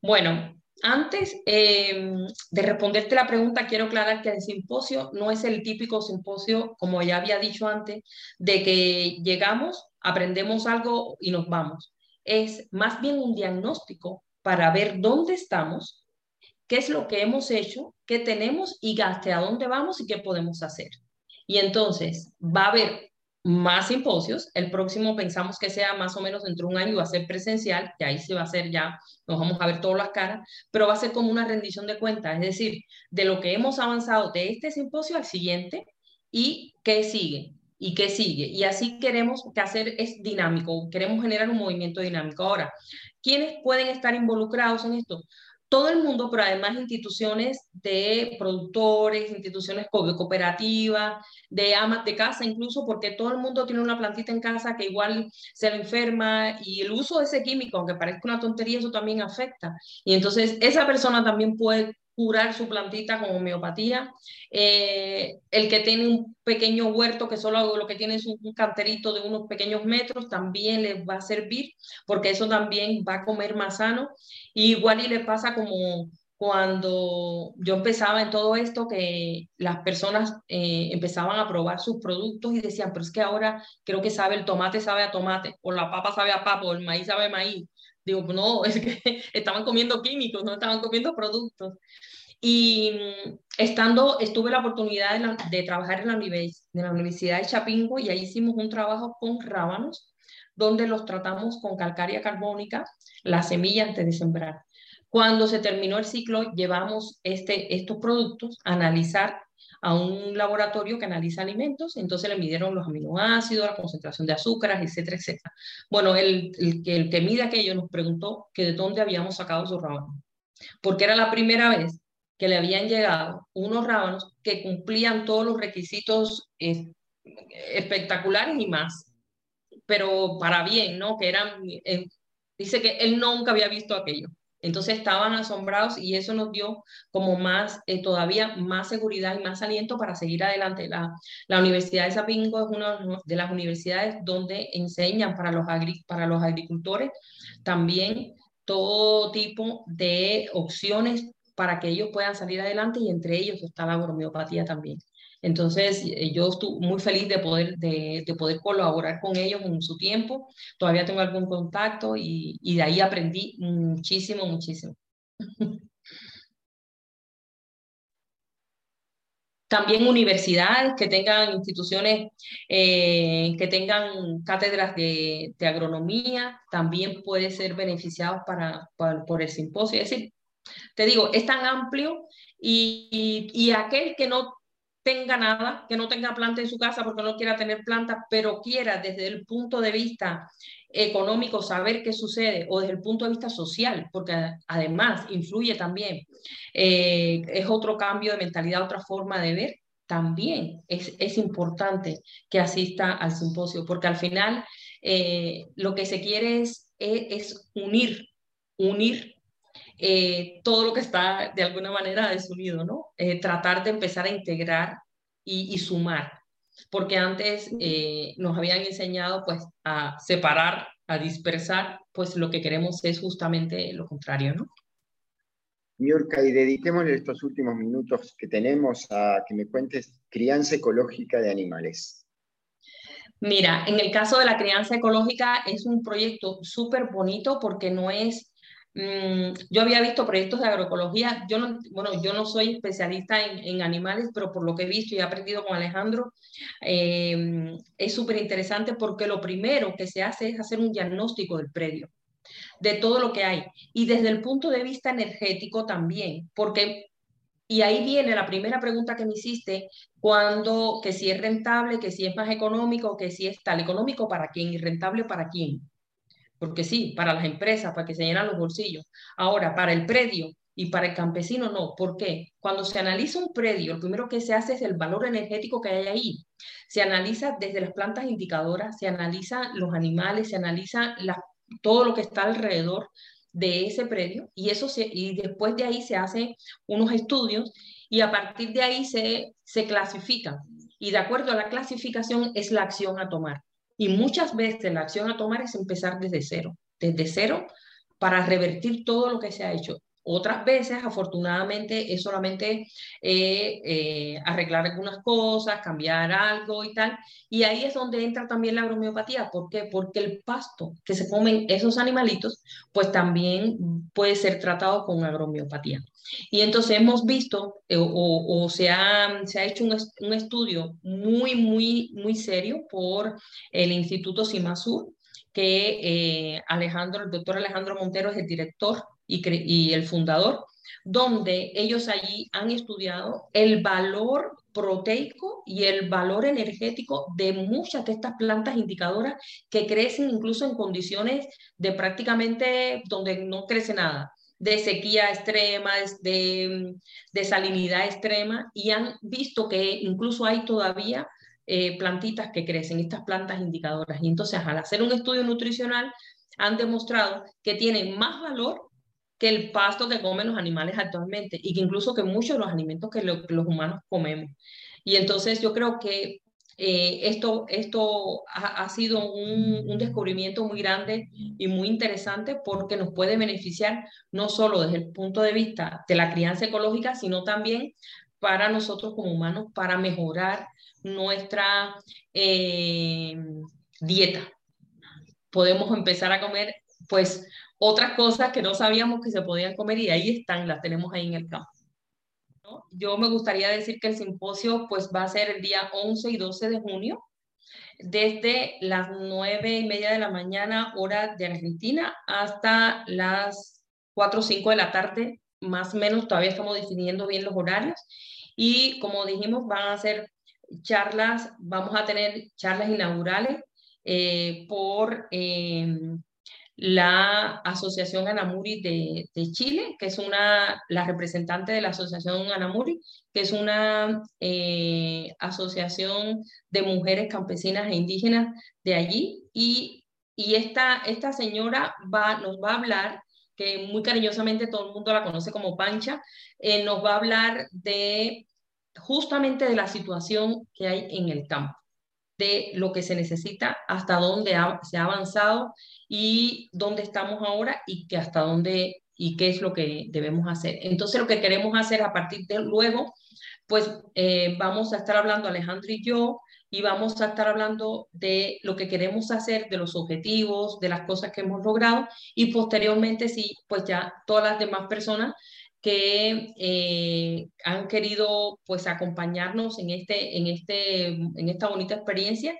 Bueno, antes em, de responderte la pregunta, quiero aclarar que el simposio no es el típico simposio, como ya había dicho antes, de que llegamos, aprendemos algo y nos vamos es más bien un diagnóstico para ver dónde estamos, qué es lo que hemos hecho, qué tenemos y hasta dónde vamos y qué podemos hacer. Y entonces va a haber más simposios. El próximo pensamos que sea más o menos dentro de un año, va a ser presencial, que ahí se va a hacer ya, nos vamos a ver todas las caras, pero va a ser como una rendición de cuentas, es decir, de lo que hemos avanzado de este simposio al siguiente y qué sigue y qué sigue. Y así queremos que hacer es dinámico, queremos generar un movimiento dinámico. Ahora, ¿quiénes pueden estar involucrados en esto? Todo el mundo, pero además instituciones de productores, instituciones cooperativas, de amas de casa, incluso porque todo el mundo tiene una plantita en casa que igual se le enferma y el uso de ese químico, aunque parezca una tontería, eso también afecta. Y entonces esa persona también puede curar su plantita con homeopatía. Eh, el que tiene un pequeño huerto que solo lo que tiene es un, canterito de unos pequeños metros, también les va a servir porque eso también va a comer más sano. igual y le pasa como cuando yo empezaba en todo esto, que las personas eh, empezaban a probar sus productos y decían, pero es que ahora creo que sabe, el tomate sabe a tomate, o la papa sabe a papa, el maíz sabe a maíz. Digo, no, es que estaban comiendo químicos, no estaban comiendo productos. Y mm, estando, estuve la oportunidad de, trabajar en la, la Universidad de Chapingo y ahí hicimos un trabajo con rábanos, donde los tratamos con calcaria carbónica, la semilla antes de sembrar. Cuando se terminó el ciclo, llevamos este, estos productos a analizar a un laboratorio que analiza alimentos, entonces le midieron los aminoácidos, la concentración de azúcares, etcétera, etcétera. Bueno, el, el, el que mide aquello nos preguntó que de dónde habíamos sacado esos rábanos, porque era la primera vez que le habían llegado unos rábanos que cumplían todos los requisitos eh, espectaculares y más, pero para bien, ¿no? Que eran, eh, dice que él nunca había visto aquello. Entonces estaban asombrados y eso nos dio como más, eh, todavía más seguridad y más aliento para seguir adelante. La, la Universidad de Zapingo es una de las universidades donde enseñan para los, para los agricultores también todo tipo de opciones para que ellos puedan salir adelante y entre ellos está la homeopatía también. Entonces, eh, yo estoy muy feliz de poder, de, de, poder colaborar con ellos en su tiempo. Todavía tengo algún contacto y, y de ahí aprendí muchísimo, muchísimo. también universidades que tengan instituciones, eh, que tengan cátedras de, agronomía, también puede ser beneficiados para, por el simposio. Es decir, te digo, es tan amplio y, y, aquel que no tenga nada, que no tenga planta en su casa porque no quiera tener planta, pero quiera desde el punto de vista económico saber qué sucede o desde el punto de vista social, porque además influye también, eh, es otro cambio de mentalidad, otra forma de ver, también es, es importante que asista al simposio, porque al final eh, lo que se quiere es, es, unir, unir eh, todo lo que está de alguna manera desunido, ¿no? tratar de empezar a integrar y, y sumar porque antes eh, nos habían enseñado pues a separar, a dispersar, pues lo que queremos es justamente lo contrario, ¿no? Miorca, y dediquémosle estos últimos minutos que tenemos a que me cuentes crianza ecológica de animales. Mira, en el caso de la crianza ecológica es un proyecto súper bonito porque no es Mm, yo había visto proyectos de agroecología, yo no, bueno, yo no soy especialista en, animales, pero por lo que he visto y he aprendido con Alejandro, eh, es súper interesante porque lo primero que se hace es hacer un diagnóstico del predio, de todo lo que hay, y desde el punto de vista energético también, porque, y ahí viene la primera pregunta que me hiciste, cuando, que si es rentable, que si es más económico, que si es tal, económico para quién y rentable para quién porque sí, para las empresas, para que se llenen los bolsillos. Ahora, para el predio y para el campesino no. ¿Por qué? Cuando se analiza un predio, lo primero que se hace es el valor energético que hay ahí. Se analiza desde las plantas indicadoras, se analiza los animales, se analiza todo lo que está alrededor de ese predio y, eso y después de ahí se hacen unos estudios y a partir de ahí se, se clasifica. Y de acuerdo a la clasificación es la acción a tomar. Y muchas veces la acción a tomar es empezar desde cero, desde cero para revertir todo lo que se ha hecho. Otras veces, afortunadamente, es solamente eh, eh, arreglar algunas cosas, cambiar algo y tal. Y ahí es donde entra también la agromiopatía. ¿Por qué? Porque el pasto que se comen esos animalitos, pues también puede ser tratado con agromiopatía. Y entonces hemos visto, eh, o, se, ha, se ha hecho un, un, estudio muy, muy, muy serio por el Instituto CIMASUR, que Alejandro, el doctor Alejandro Montero es el director y, el fundador, donde ellos allí han estudiado el valor proteico y el valor energético de muchas de estas plantas indicadoras que crecen incluso en condiciones de prácticamente donde no crece nada, de sequía extrema, de, de salinidad extrema, y han visto que incluso hay todavía eh, plantitas que crecen, estas plantas indicadoras. Y entonces al hacer un estudio nutricional han demostrado que tienen más valor que el pasto que comen los animales actualmente y que incluso que muchos de los alimentos que, los humanos comemos. Y entonces yo creo que eh, esto, esto ha, sido un, descubrimiento muy grande y muy interesante porque nos puede beneficiar no solo desde el punto de vista de la crianza ecológica, sino también para nosotros como humanos, para mejorar nuestra eh, dieta. Podemos empezar a comer pues otras cosas que no sabíamos que se podían comer y ahí están, las tenemos ahí en el campo. Yo me gustaría decir que el simposio pues va a ser el día 11 y 12 de junio, desde las 9 y media de la mañana, hora de Argentina, hasta las 4 o 5 de la tarde, más o menos, todavía estamos definiendo bien los horarios. Y como dijimos, van a ser charlas, vamos a tener charlas inaugurales eh, por... Eh, la Asociación Anamuri de, Chile, que es una, la representante de la Asociación Anamuri, que es una eh, asociación de mujeres campesinas e indígenas de allí. Y, y esta, esta señora va, nos va a hablar, que muy cariñosamente todo el mundo la conoce como Pancha, eh, nos va a hablar de justamente de la situación que hay en el campo de lo que se necesita, hasta dónde se ha avanzado y dónde estamos ahora y que hasta dónde y qué es lo que debemos hacer. Entonces lo que queremos hacer a partir de luego, pues eh, vamos a estar hablando Alejandro y yo y vamos a estar hablando de lo que queremos hacer, de los objetivos, de las cosas que hemos logrado y posteriormente sí, pues ya todas las demás personas que eh, han querido pues acompañarnos en, este, en, este, en esta bonita experiencia.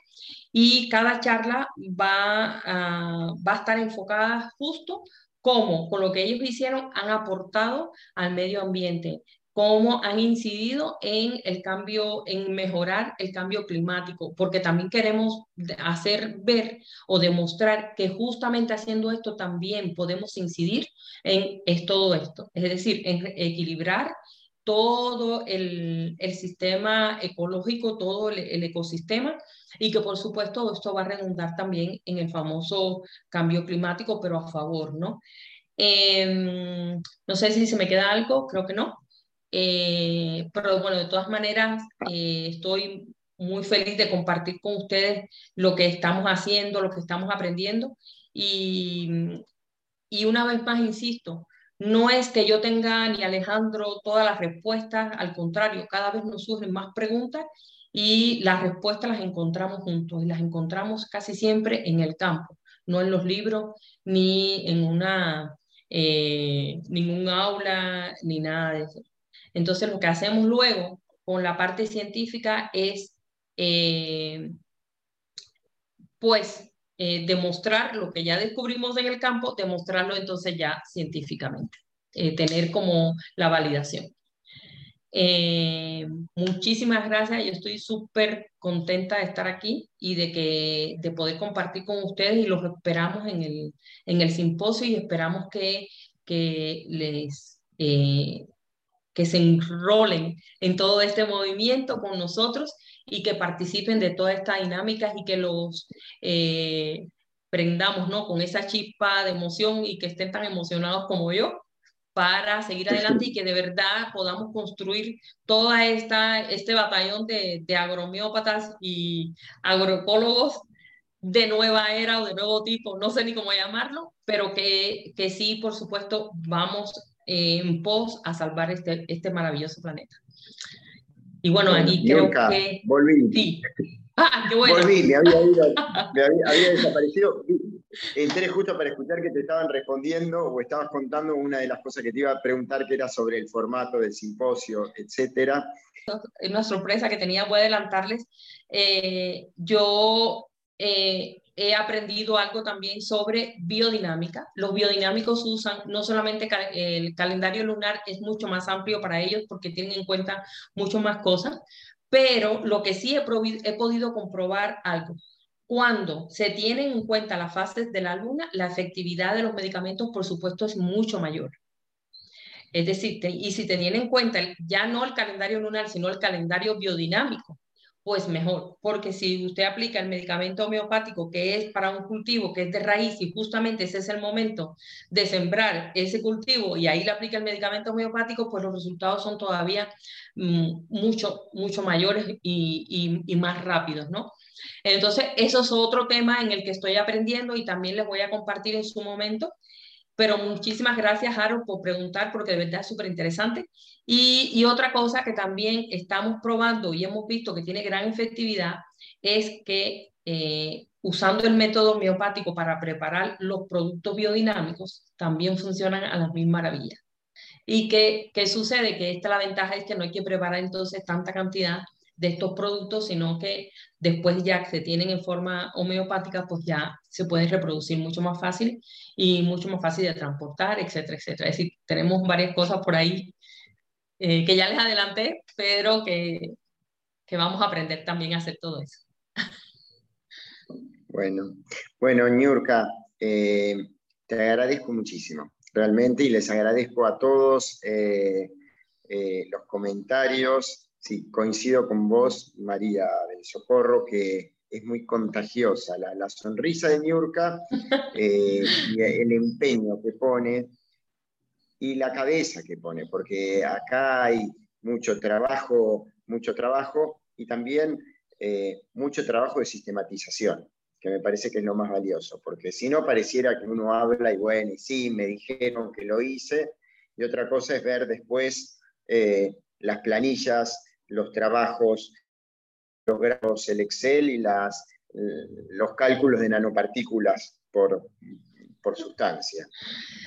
Y cada charla va a, va a estar enfocada justo cómo con lo que ellos hicieron han aportado al medio ambiente, cómo han incidido en el cambio, en mejorar el cambio climático, porque también queremos hacer ver o demostrar que justamente haciendo esto también podemos incidir en todo esto, es decir, en equilibrar todo el, sistema ecológico, todo el, ecosistema, y que por supuesto esto va a redundar también en el famoso cambio climático, pero a favor, ¿no? Em, no sé si se me queda algo, creo que no. Eh, pero bueno, de todas maneras, eh, estoy muy feliz de compartir con ustedes lo que estamos haciendo, lo que estamos aprendiendo. Y, y una vez más, insisto, no es que yo tenga ni Alejandro todas las respuestas, al contrario, cada vez nos surgen más preguntas y las respuestas las encontramos juntos y las encontramos casi siempre en el campo, no en los libros ni en una, eh, ningún aula ni nada de eso. Entonces lo que hacemos luego con la parte científica es, eh, pues, eh, demostrar lo que ya descubrimos en el campo, demostrarlo entonces ya científicamente, eh, tener como la validación. muchísimas gracias, yo estoy súper contenta de estar aquí y de, que, de poder compartir con ustedes y los esperamos en el, en el simposio y esperamos que, que les que se enrolen en todo este movimiento con nosotros y que participen de toda esta dinámica y que los eh, prendamos ¿no? con esa chispa de emoción y que estén tan emocionados como yo para seguir adelante y que de verdad podamos construir toda esta este batallón de, de agromiópatas y agroecólogos de nueva era o de nuevo tipo, no sé ni cómo llamarlo, pero que, que sí, por supuesto, vamos en pos a salvar este, este maravilloso planeta. Y bueno, aquí creo que... Volví. Sí. Ah, qué bueno. Volví, me había, me había, desaparecido. Entré justo para escuchar que te estaban respondiendo o estabas contando una de las cosas que te iba a preguntar, que era sobre el formato del simposio, etcétera. Una sorpresa que tenía, voy a adelantarles. Eh, yo eh, he aprendido algo también sobre biodinámica. Los biodinámicos usan no solamente el calendario lunar, es mucho más amplio para ellos porque tienen en cuenta mucho más cosas, pero lo que sí he, podido comprobar algo. Cuando se tienen en cuenta las fases de la luna, la efectividad de los medicamentos, por supuesto, es mucho mayor. Es decir, y si tenían en cuenta ya no el calendario lunar, sino el calendario biodinámico, pues mejor, porque si usted aplica el medicamento homeopático que es para un cultivo que es de raíz y justamente ese es el momento de sembrar ese cultivo y ahí le aplica el medicamento homeopático, pues los resultados son todavía mm, mucho, mucho mayores y, y más rápidos, ¿no? Entonces, eso es otro tema en el que estoy aprendiendo y también les voy a compartir en su momento pero muchísimas gracias, Harold, por preguntar, porque de verdad es súper interesante. Y, otra cosa que también estamos probando y hemos visto que tiene gran efectividad es que eh, usando el método homeopático para preparar los productos biodinámicos, también funcionan a las mismas maravillas. ¿Y qué, qué sucede? Que esta la ventaja es que no hay que preparar entonces tanta cantidad de estos productos, sino que después ya que se tienen en forma homeopática, pues ya se pueden reproducir mucho más fácil y mucho más fácil de transportar, etcétera, etcétera. Es decir, tenemos varias cosas por ahí eh, que ya les adelanté, pero que, que vamos a aprender también a hacer todo eso. Bueno, bueno, Ñurka, eh, te agradezco muchísimo, realmente, y les agradezco a todos eh, los comentarios, sí, coincido con vos, María del Socorro, que es muy contagiosa. La, sonrisa de Niurka eh, y el empeño que pone y la cabeza que pone, porque acá hay mucho trabajo, mucho trabajo y también eh, mucho trabajo de sistematización, que me parece que es lo más valioso, porque si no pareciera que uno habla y bueno, y sí, me dijeron que lo hice, y otra cosa es ver después eh, las planillas, los trabajos, los grados, el Excel y las, los cálculos de nanopartículas por, por sustancia.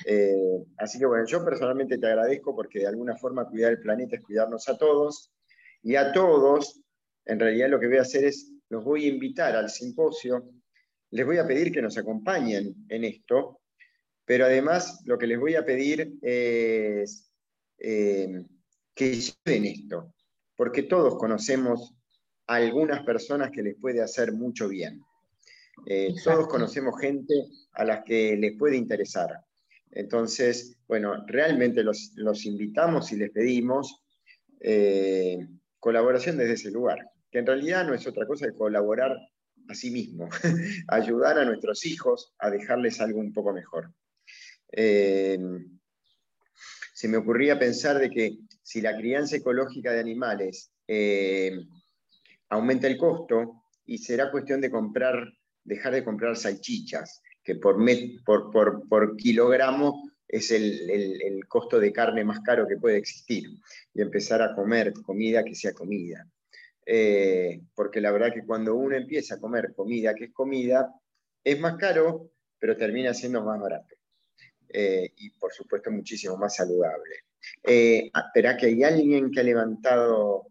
Eh, así que bueno, yo personalmente te agradezco porque de alguna forma cuidar el planeta es cuidarnos a todos y a todos, en realidad lo que voy a hacer es, los voy a invitar al simposio, les voy a pedir que nos acompañen en esto, pero además lo que les voy a pedir es eh, que lleven esto, porque todos conocemos a algunas personas que les puede hacer mucho bien. Eh, todos conocemos gente a las que les puede interesar. Entonces, bueno, realmente los, invitamos y les pedimos eh, colaboración desde ese lugar, que en realidad no es otra cosa que colaborar a sí mismo, ayudar a nuestros hijos a dejarles algo un poco mejor. Eh, se me ocurría pensar de que si la crianza ecológica de animales aumenta el costo y será cuestión de comprar dejar de comprar salchichas, que por, por, por, kilogramo es el, costo de carne más caro que puede existir, y empezar a comer comida que sea comida. Eh, porque la verdad que cuando uno empieza a comer comida que es comida, es más caro, pero termina siendo más barato. Eh, y por supuesto muchísimo más saludable. Eh, espera que hay alguien que ha levantado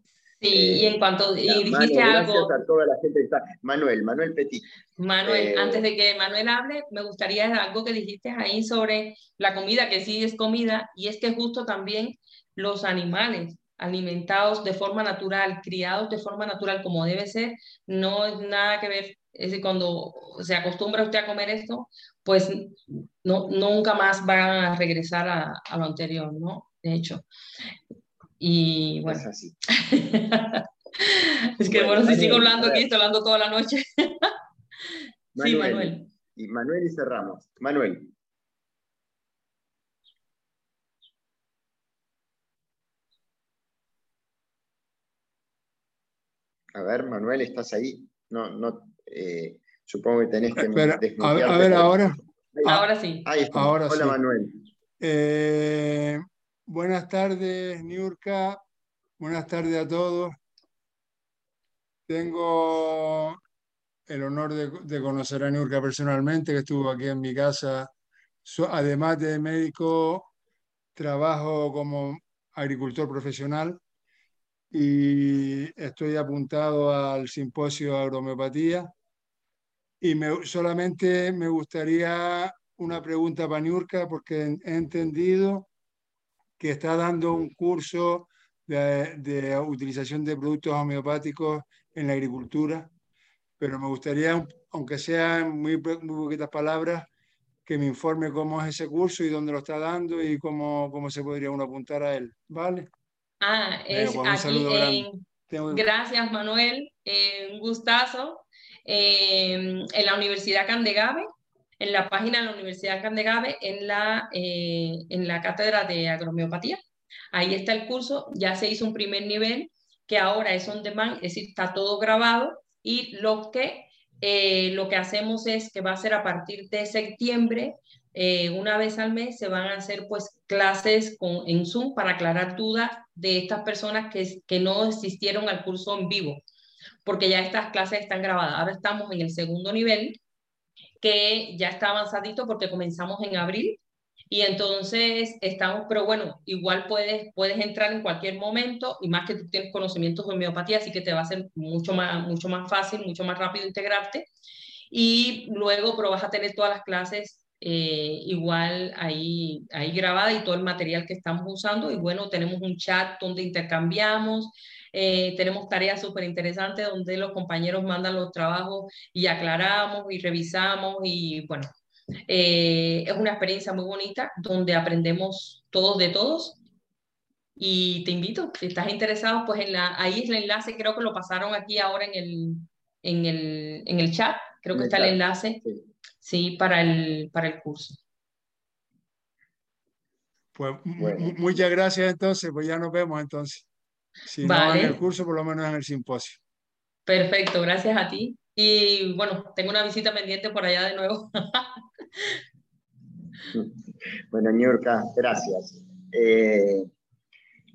Sí, y en cuanto y dijiste algo. a toda la gente que está. Manuel, Manuel Petit. Manuel, eh, antes de que Manuel hable, me gustaría algo que dijiste ahí sobre la comida, que sí es comida, y es que justo también los animales alimentados de forma natural, criados de forma natural como debe ser, no es nada que ver. Es decir, cuando se acostumbra usted a comer esto, pues no, nunca más van a regresar a, a lo anterior, ¿no? De hecho. Y bueno. Es así. es que bueno, si sigo hablando aquí, estoy hablando toda la noche. sí, Manuel. Y Manuel y cerramos. Manuel. A ver, Manuel, ¿estás ahí? No, no, eh, supongo que tenés que Espera, a, ver, ahora. ahora sí. Ahí está. Ahora Hola, Manuel. Eh, Buenas tardes, Niurka. Buenas tardes a todos. Tengo el honor de, conocer a Niurka personalmente, que estuvo aquí en mi casa. además de médico, trabajo como agricultor profesional y estoy apuntado al simposio agromeopatía. Y solamente me gustaría una pregunta para Niurka, porque he entendido que está dando un curso de, utilización de productos homeopáticos en la agricultura, pero me gustaría, aunque sea en muy, muy poquitas palabras, que me informe cómo es ese curso y dónde lo está dando y cómo, cómo se podría uno apuntar a él. ¿Vale? Ah, es pues, aquí. Gracias, Manuel. Eh, un gustazo. Eh, en la Universidad Candegave en la página de la Universidad Candegave en la, eh, en la cátedra de agromiopatía. Ahí está el curso, ya se hizo un primer nivel que ahora es on demand, es decir, está todo grabado y lo que, eh, lo que hacemos es que va a ser a partir de septiembre, eh, una vez al mes, se van a hacer pues clases con, en Zoom para aclarar dudas de estas personas que, que no asistieron al curso en vivo, porque ya estas clases están grabadas. Ahora estamos en el segundo nivel, que ya está avanzadito porque comenzamos en abril y entonces estamos, pero bueno, igual puedes, puedes entrar en cualquier momento y más que tú tienes conocimientos de homeopatía, así que te va a ser mucho más, mucho más fácil, mucho más rápido integrarte. Y luego, pero vas a tener todas las clases eh, igual ahí, ahí grabada y todo el material que estamos usando. Y bueno, tenemos un chat donde intercambiamos, eh, tenemos tareas súper interesantes donde los compañeros mandan los trabajos y aclaramos y revisamos y bueno, eh, es una experiencia muy bonita donde aprendemos todos de todos. Y te invito, si estás interesado, pues en la, ahí es el enlace, creo que lo pasaron aquí ahora en el, en el, en el chat, creo que está el enlace, sí, para, el, para el curso. Pues muchas gracias entonces, pues ya nos vemos entonces. Si no en el curso, por lo menos en el simposio. Perfecto, gracias a ti. Y bueno, tengo una visita pendiente por allá de nuevo. bueno, Niurka, gracias. Eh,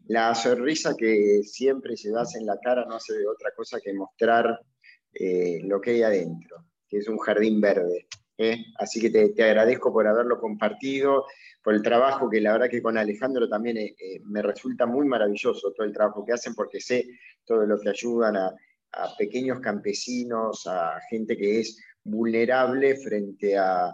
la sonrisa que siempre llevas en la cara no hace otra cosa que mostrar eh, lo que hay adentro, que es un jardín verde ¿eh? Así que te, agradezco por haberlo compartido, por el trabajo que la verdad que con Alejandro también eh, eh, me resulta muy maravilloso todo el trabajo que hacen porque sé todo lo que ayudan a, pequeños campesinos, a gente que es vulnerable frente a,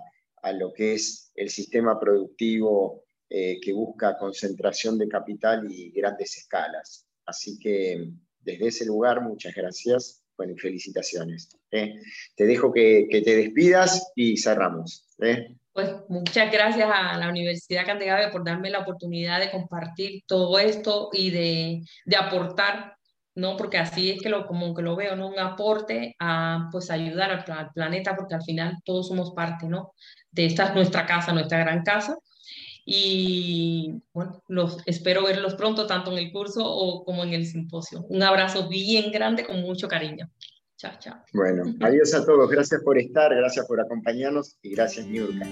lo que es el sistema productivo que busca concentración de capital y grandes escalas. Así que desde ese lugar, muchas gracias bueno, felicitaciones. ¿eh? Te dejo que, te despidas y cerramos. ¿eh? Pues muchas gracias a la Universidad Candegave por darme la oportunidad de compartir todo esto y de, de aportar, ¿no? Porque así es que lo, como que lo veo, ¿no? Un aporte a, pues, ayudar al, al planeta, porque al final todos somos parte, ¿no? De esta nuestra casa, nuestra gran casa. Y bueno, los, espero verlos pronto, tanto en el curso o como en el simposio. Un abrazo bien grande con mucho cariño. Chao, chao. Bueno, adiós a todos. Gracias por estar, gracias por acompañarnos y gracias, Niurka.